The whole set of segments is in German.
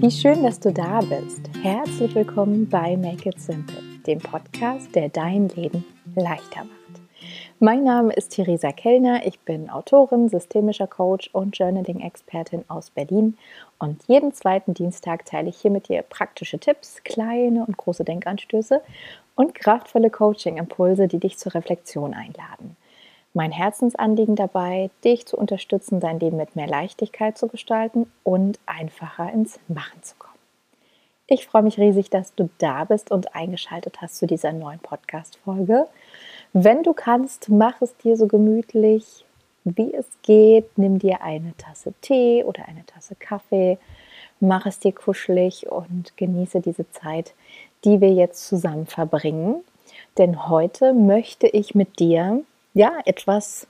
Wie schön, dass du da bist. Herzlich willkommen bei Make It Simple, dem Podcast, der dein Leben leichter macht. Mein Name ist Theresa Kellner. Ich bin Autorin, systemischer Coach und Journaling-Expertin aus Berlin. Und jeden zweiten Dienstag teile ich hier mit dir praktische Tipps, kleine und große Denkanstöße und kraftvolle Coaching-Impulse, die dich zur Reflexion einladen mein Herzensanliegen dabei, dich zu unterstützen, dein Leben mit mehr Leichtigkeit zu gestalten und einfacher ins Machen zu kommen. Ich freue mich riesig, dass du da bist und eingeschaltet hast zu dieser neuen Podcast-Folge. Wenn du kannst, mach es dir so gemütlich, wie es geht. Nimm dir eine Tasse Tee oder eine Tasse Kaffee, mach es dir kuschelig und genieße diese Zeit, die wir jetzt zusammen verbringen. Denn heute möchte ich mit dir ja, etwas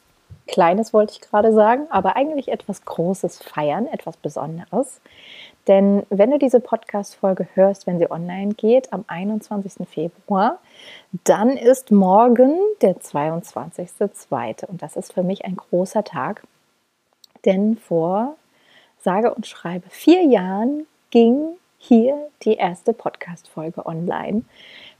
Kleines wollte ich gerade sagen, aber eigentlich etwas Großes feiern, etwas Besonderes. Denn wenn du diese Podcast-Folge hörst, wenn sie online geht, am 21. Februar, dann ist morgen der 22.02. Und das ist für mich ein großer Tag. Denn vor, sage und schreibe, vier Jahren ging hier die erste Podcast-Folge online.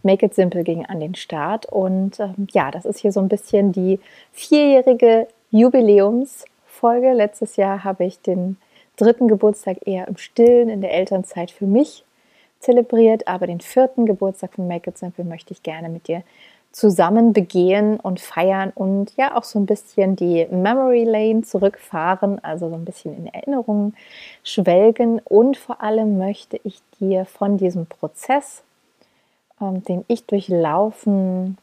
Make It Simple ging an den Start. Und ähm, ja, das ist hier so ein bisschen die vierjährige Jubiläumsfolge. Letztes Jahr habe ich den dritten Geburtstag eher im Stillen in der Elternzeit für mich zelebriert, aber den vierten Geburtstag von Make It Simple möchte ich gerne mit dir zusammen begehen und feiern und ja auch so ein bisschen die Memory Lane zurückfahren, also so ein bisschen in Erinnerungen schwelgen. Und vor allem möchte ich dir von diesem Prozess ähm, den ich durchlaufen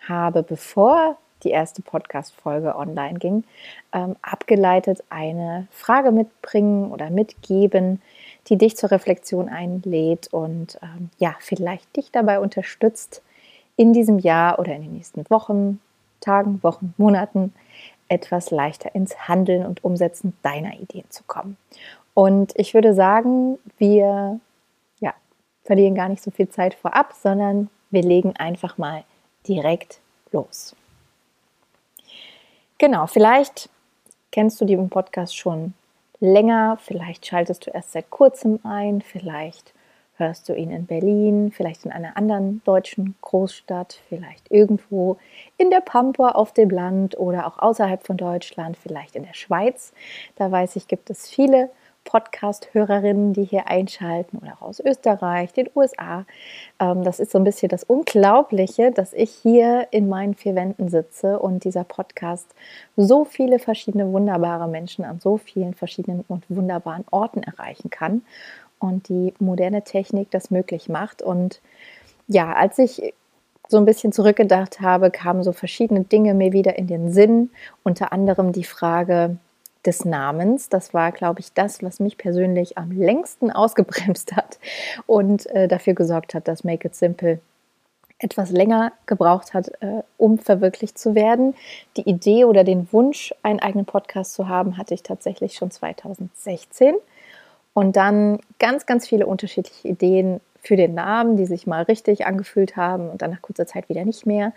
habe, bevor die erste Podcast-Folge online ging, ähm, abgeleitet eine Frage mitbringen oder mitgeben, die dich zur Reflexion einlädt und ähm, ja, vielleicht dich dabei unterstützt, in diesem Jahr oder in den nächsten Wochen, Tagen, Wochen, Monaten etwas leichter ins Handeln und Umsetzen deiner Ideen zu kommen. Und ich würde sagen, wir verlieren gar nicht so viel Zeit vorab, sondern wir legen einfach mal direkt los. Genau, vielleicht kennst du den Podcast schon länger, vielleicht schaltest du erst seit kurzem ein, vielleicht hörst du ihn in Berlin, vielleicht in einer anderen deutschen Großstadt, vielleicht irgendwo in der Pampa auf dem Land oder auch außerhalb von Deutschland, vielleicht in der Schweiz. Da weiß ich, gibt es viele Podcast-Hörerinnen, die hier einschalten oder auch aus Österreich, den USA. Ähm, das ist so ein bisschen das Unglaubliche, dass ich hier in meinen vier Wänden sitze und dieser Podcast so viele verschiedene wunderbare Menschen an so vielen verschiedenen und wunderbaren Orten erreichen kann und die moderne Technik das möglich macht. Und ja, als ich so ein bisschen zurückgedacht habe, kamen so verschiedene Dinge mir wieder in den Sinn, unter anderem die Frage, des Namens. Das war, glaube ich, das, was mich persönlich am längsten ausgebremst hat und äh, dafür gesorgt hat, dass Make It Simple etwas länger gebraucht hat, äh, um verwirklicht zu werden. Die Idee oder den Wunsch, einen eigenen Podcast zu haben, hatte ich tatsächlich schon 2016. Und dann ganz, ganz viele unterschiedliche Ideen für den Namen, die sich mal richtig angefühlt haben und dann nach kurzer Zeit wieder nicht mehr.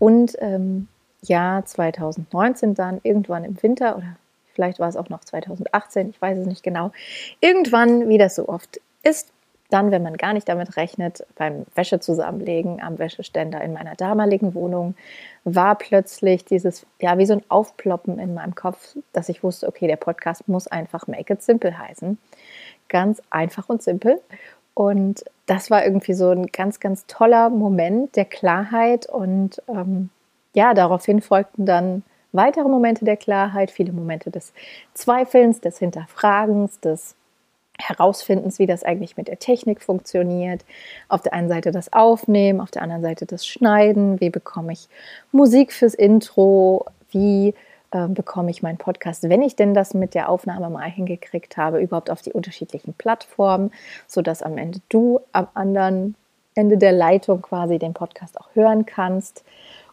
Und ähm, Jahr 2019 dann irgendwann im Winter oder vielleicht war es auch noch 2018, ich weiß es nicht genau. Irgendwann, wie das so oft ist, dann, wenn man gar nicht damit rechnet, beim Wäsche zusammenlegen am Wäscheständer in meiner damaligen Wohnung, war plötzlich dieses, ja, wie so ein Aufploppen in meinem Kopf, dass ich wusste, okay, der Podcast muss einfach Make It Simple heißen. Ganz einfach und simpel. Und das war irgendwie so ein ganz, ganz toller Moment der Klarheit. Und ähm, ja, daraufhin folgten dann weitere Momente der Klarheit, viele Momente des Zweifelns, des Hinterfragens, des Herausfindens, wie das eigentlich mit der Technik funktioniert. Auf der einen Seite das Aufnehmen, auf der anderen Seite das Schneiden. Wie bekomme ich Musik fürs Intro? Wie äh, bekomme ich meinen Podcast, wenn ich denn das mit der Aufnahme mal hingekriegt habe, überhaupt auf die unterschiedlichen Plattformen, sodass am Ende du am anderen Ende der Leitung quasi den Podcast auch hören kannst.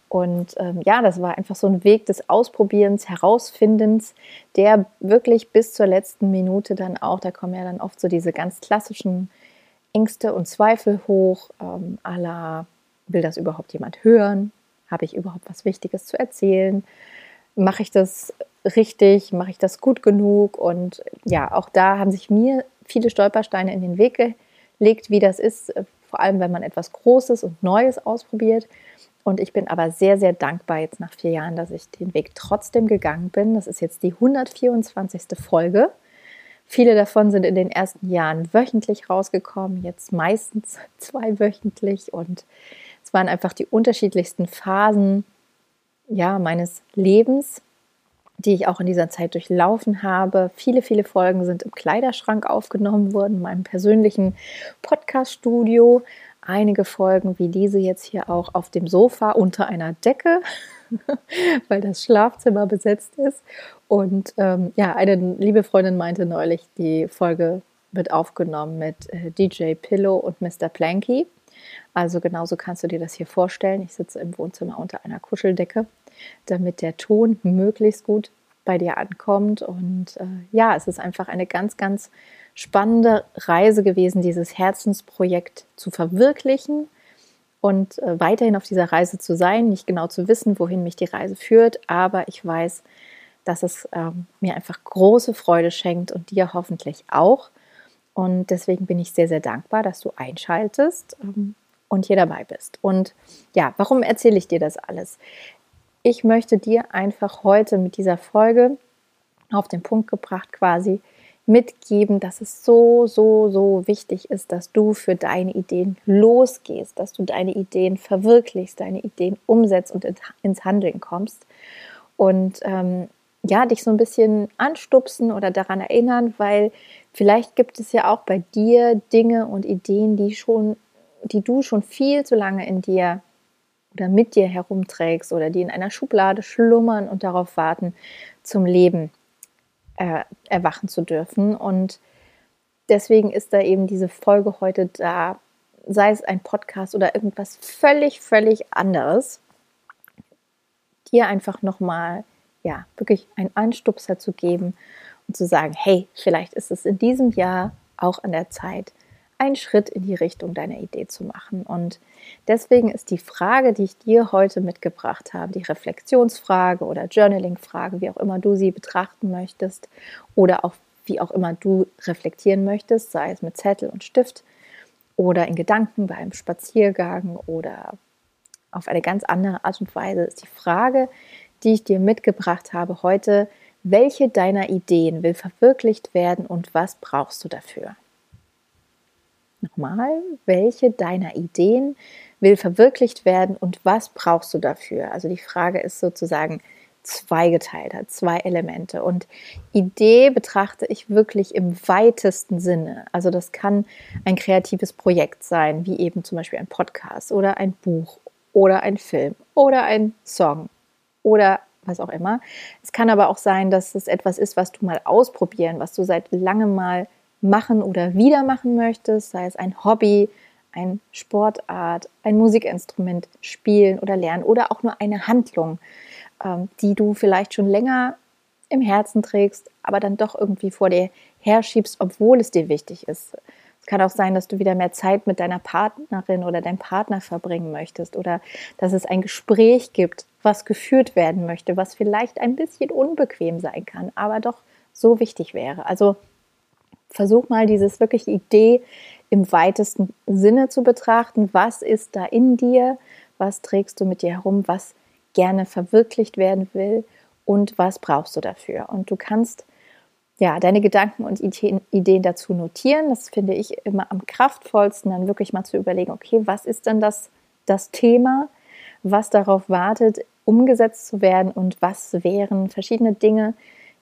Und ähm, ja, das war einfach so ein Weg des Ausprobierens, Herausfindens, der wirklich bis zur letzten Minute dann auch, da kommen ja dann oft so diese ganz klassischen Ängste und Zweifel hoch, ähm, la, will das überhaupt jemand hören? Habe ich überhaupt was Wichtiges zu erzählen? Mache ich das richtig? Mache ich das gut genug? Und ja, auch da haben sich mir viele Stolpersteine in den Weg gelegt, wie das ist, äh, vor allem wenn man etwas Großes und Neues ausprobiert. Und ich bin aber sehr, sehr dankbar jetzt nach vier Jahren, dass ich den Weg trotzdem gegangen bin. Das ist jetzt die 124. Folge. Viele davon sind in den ersten Jahren wöchentlich rausgekommen, jetzt meistens zweiwöchentlich. Und es waren einfach die unterschiedlichsten Phasen ja, meines Lebens, die ich auch in dieser Zeit durchlaufen habe. Viele, viele Folgen sind im Kleiderschrank aufgenommen worden, in meinem persönlichen Podcast-Studio. Einige Folgen wie diese jetzt hier auch auf dem Sofa unter einer Decke, weil das Schlafzimmer besetzt ist. Und ähm, ja, eine liebe Freundin meinte neulich, die Folge wird aufgenommen mit äh, DJ Pillow und Mr. Planky. Also genauso kannst du dir das hier vorstellen. Ich sitze im Wohnzimmer unter einer Kuscheldecke damit der Ton möglichst gut bei dir ankommt. Und äh, ja, es ist einfach eine ganz, ganz spannende Reise gewesen, dieses Herzensprojekt zu verwirklichen und äh, weiterhin auf dieser Reise zu sein, nicht genau zu wissen, wohin mich die Reise führt, aber ich weiß, dass es ähm, mir einfach große Freude schenkt und dir hoffentlich auch. Und deswegen bin ich sehr, sehr dankbar, dass du einschaltest ähm, und hier dabei bist. Und ja, warum erzähle ich dir das alles? Ich möchte dir einfach heute mit dieser Folge auf den Punkt gebracht quasi mitgeben, dass es so, so, so wichtig ist, dass du für deine Ideen losgehst, dass du deine Ideen verwirklichst, deine Ideen umsetzt und ins Handeln kommst. Und ähm, ja, dich so ein bisschen anstupsen oder daran erinnern, weil vielleicht gibt es ja auch bei dir Dinge und Ideen, die schon, die du schon viel zu lange in dir oder mit dir herumträgst oder die in einer Schublade schlummern und darauf warten, zum Leben äh, erwachen zu dürfen. Und deswegen ist da eben diese Folge heute da, sei es ein Podcast oder irgendwas völlig, völlig anderes, dir einfach nochmal, ja, wirklich einen Anstupser zu geben und zu sagen, hey, vielleicht ist es in diesem Jahr auch an der Zeit, einen Schritt in die Richtung deiner Idee zu machen. Und deswegen ist die Frage, die ich dir heute mitgebracht habe, die Reflexionsfrage oder Journaling-Frage, wie auch immer du sie betrachten möchtest oder auch wie auch immer du reflektieren möchtest, sei es mit Zettel und Stift oder in Gedanken bei einem Spaziergang oder auf eine ganz andere Art und Weise, ist die Frage, die ich dir mitgebracht habe heute, welche deiner Ideen will verwirklicht werden und was brauchst du dafür? Nochmal, welche deiner Ideen will verwirklicht werden und was brauchst du dafür? Also die Frage ist sozusagen zweigeteilt, hat zwei Elemente. Und Idee betrachte ich wirklich im weitesten Sinne. Also das kann ein kreatives Projekt sein, wie eben zum Beispiel ein Podcast oder ein Buch oder ein Film oder ein Song oder was auch immer. Es kann aber auch sein, dass es etwas ist, was du mal ausprobieren, was du seit langem mal machen oder wieder machen möchtest, sei es ein Hobby, ein Sportart, ein Musikinstrument spielen oder lernen oder auch nur eine Handlung, ähm, die du vielleicht schon länger im Herzen trägst, aber dann doch irgendwie vor dir herschiebst, obwohl es dir wichtig ist. Es kann auch sein, dass du wieder mehr Zeit mit deiner Partnerin oder deinem Partner verbringen möchtest oder dass es ein Gespräch gibt, was geführt werden möchte, was vielleicht ein bisschen unbequem sein kann, aber doch so wichtig wäre. Also versuch mal dieses wirklich Idee im weitesten Sinne zu betrachten. Was ist da in dir? Was trägst du mit dir herum? Was gerne verwirklicht werden will? Und was brauchst du dafür? Und du kannst ja deine Gedanken und Ideen dazu notieren. Das finde ich immer am kraftvollsten, dann wirklich mal zu überlegen, okay, was ist denn das, das Thema, was darauf wartet, umgesetzt zu werden und was wären verschiedene Dinge,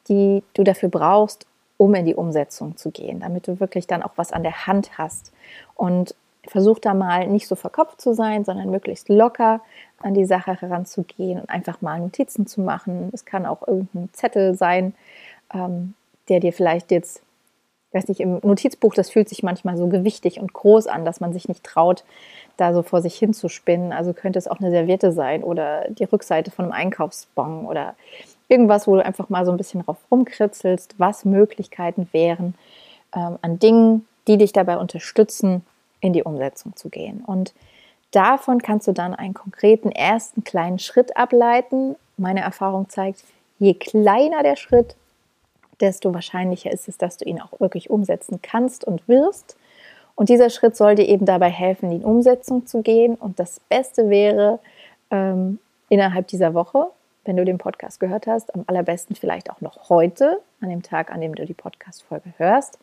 die du dafür brauchst, um in die Umsetzung zu gehen, damit du wirklich dann auch was an der Hand hast. Und versuch da mal nicht so verkopft zu sein, sondern möglichst locker an die Sache heranzugehen und einfach mal Notizen zu machen. Es kann auch irgendein Zettel sein, ähm, der dir vielleicht jetzt, weiß nicht, im Notizbuch, das fühlt sich manchmal so gewichtig und groß an, dass man sich nicht traut, da so vor sich hin zu spinnen. Also könnte es auch eine Serviette sein oder die Rückseite von einem Einkaufsbon oder Irgendwas, wo du einfach mal so ein bisschen drauf rumkritzelst, was Möglichkeiten wären ähm, an Dingen, die dich dabei unterstützen, in die Umsetzung zu gehen. Und davon kannst du dann einen konkreten ersten kleinen Schritt ableiten. Meine Erfahrung zeigt, je kleiner der Schritt, desto wahrscheinlicher ist es, dass du ihn auch wirklich umsetzen kannst und wirst. Und dieser Schritt soll dir eben dabei helfen, in Umsetzung zu gehen. Und das Beste wäre, ähm, innerhalb dieser Woche, wenn du den Podcast gehört hast, am allerbesten vielleicht auch noch heute, an dem Tag, an dem du die Podcast-Folge hörst.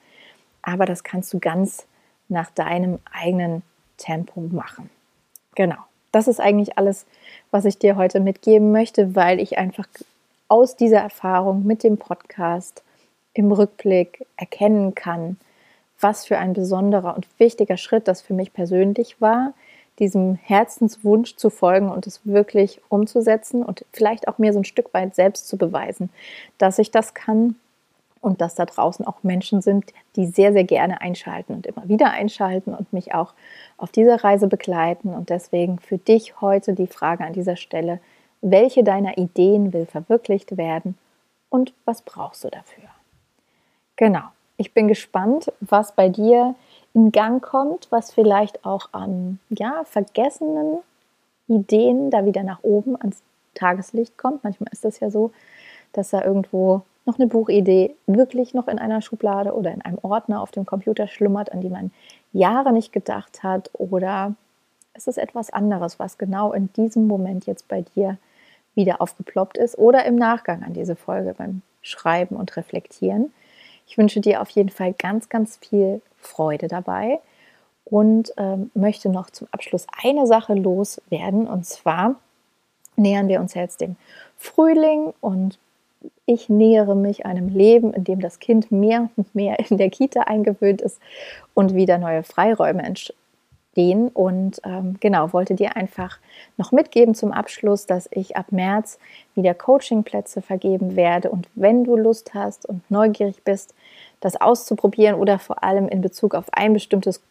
Aber das kannst du ganz nach deinem eigenen Tempo machen. Genau. Das ist eigentlich alles, was ich dir heute mitgeben möchte, weil ich einfach aus dieser Erfahrung mit dem Podcast im Rückblick erkennen kann, was für ein besonderer und wichtiger Schritt das für mich persönlich war, diesem Herzenswunsch zu folgen und es wirklich umzusetzen und vielleicht auch mir so ein Stück weit selbst zu beweisen, dass ich das kann und dass da draußen auch Menschen sind, die sehr, sehr gerne einschalten und immer wieder einschalten und mich auch auf dieser Reise begleiten. Und deswegen für dich heute die Frage an dieser Stelle, welche deiner Ideen will verwirklicht werden und was brauchst du dafür? Genau, ich bin gespannt, was bei dir in Gang kommt, was vielleicht auch an ja, vergessenen Ideen da wieder nach oben ans Tageslicht kommt. Manchmal ist das ja so, dass da irgendwo noch eine Buchidee wirklich noch in einer Schublade oder in einem Ordner auf dem Computer schlummert, an die man Jahre nicht gedacht hat oder es ist etwas anderes, was genau in diesem Moment jetzt bei dir wieder aufgeploppt ist oder im Nachgang an diese Folge beim Schreiben und Reflektieren. Ich wünsche dir auf jeden Fall ganz, ganz viel Freude dabei und ähm, möchte noch zum Abschluss eine Sache loswerden. Und zwar nähern wir uns jetzt dem Frühling und ich nähere mich einem Leben, in dem das Kind mehr und mehr in der Kita eingewöhnt ist und wieder neue Freiräume entstehen. Und ähm, genau, wollte dir einfach noch mitgeben zum Abschluss, dass ich ab März wieder Coachingplätze vergeben werde. Und wenn du Lust hast und neugierig bist, das auszuprobieren oder vor allem in Bezug auf ein bestimmtes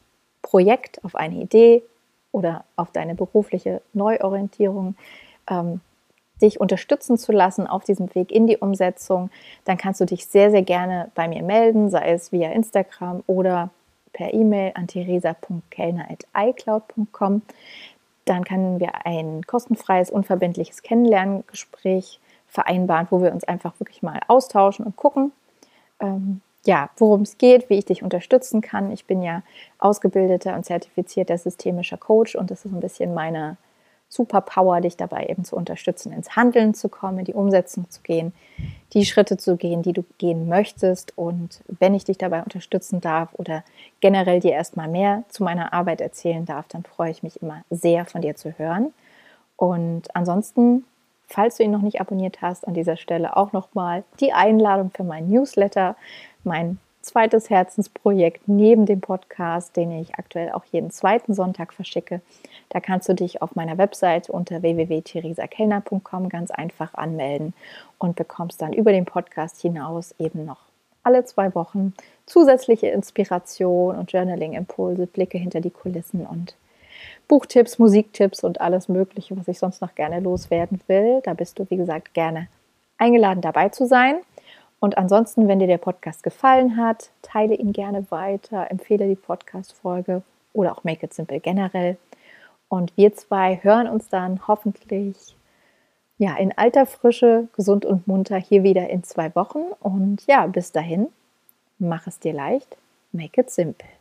Projekt, auf eine Idee oder auf deine berufliche Neuorientierung, ähm, dich unterstützen zu lassen auf diesem Weg in die Umsetzung, dann kannst du dich sehr, sehr gerne bei mir melden, sei es via Instagram oder per E-Mail an theresa.kellner.icloud.com. Dann können wir ein kostenfreies, unverbindliches Kennenlerngespräch vereinbaren, wo wir uns einfach wirklich mal austauschen und gucken, ähm, ja, worum es geht, wie ich dich unterstützen kann. Ich bin ja ausgebildeter und zertifizierter systemischer Coach und das ist ein bisschen meine Superpower, dich dabei eben zu unterstützen, ins Handeln zu kommen, die Umsetzung zu gehen, die Schritte zu gehen, die du gehen möchtest. Und wenn ich dich dabei unterstützen darf oder generell dir erstmal mehr zu meiner Arbeit erzählen darf, dann freue ich mich immer sehr von dir zu hören. Und ansonsten, falls du ihn noch nicht abonniert hast, an dieser Stelle auch nochmal die Einladung für mein Newsletter, mein zweites Herzensprojekt neben dem Podcast, den ich aktuell auch jeden zweiten Sonntag verschicke. Da kannst du dich auf meiner Website unter www.theresakellner.com ganz einfach anmelden und bekommst dann über den Podcast hinaus eben noch alle zwei Wochen zusätzliche Inspiration und Journaling-Impulse, Blicke hinter die Kulissen und Buchtipps, Musiktipps und alles Mögliche, was ich sonst noch gerne loswerden will. Da bist du, wie gesagt, gerne eingeladen dabei zu sein. Und ansonsten, wenn dir der Podcast gefallen hat, teile ihn gerne weiter, empfehle die Podcast-Folge oder auch Make It Simple generell. Und wir zwei hören uns dann hoffentlich ja, in alter Frische, gesund und munter hier wieder in zwei Wochen. Und ja, bis dahin, mach es dir leicht, make it simple.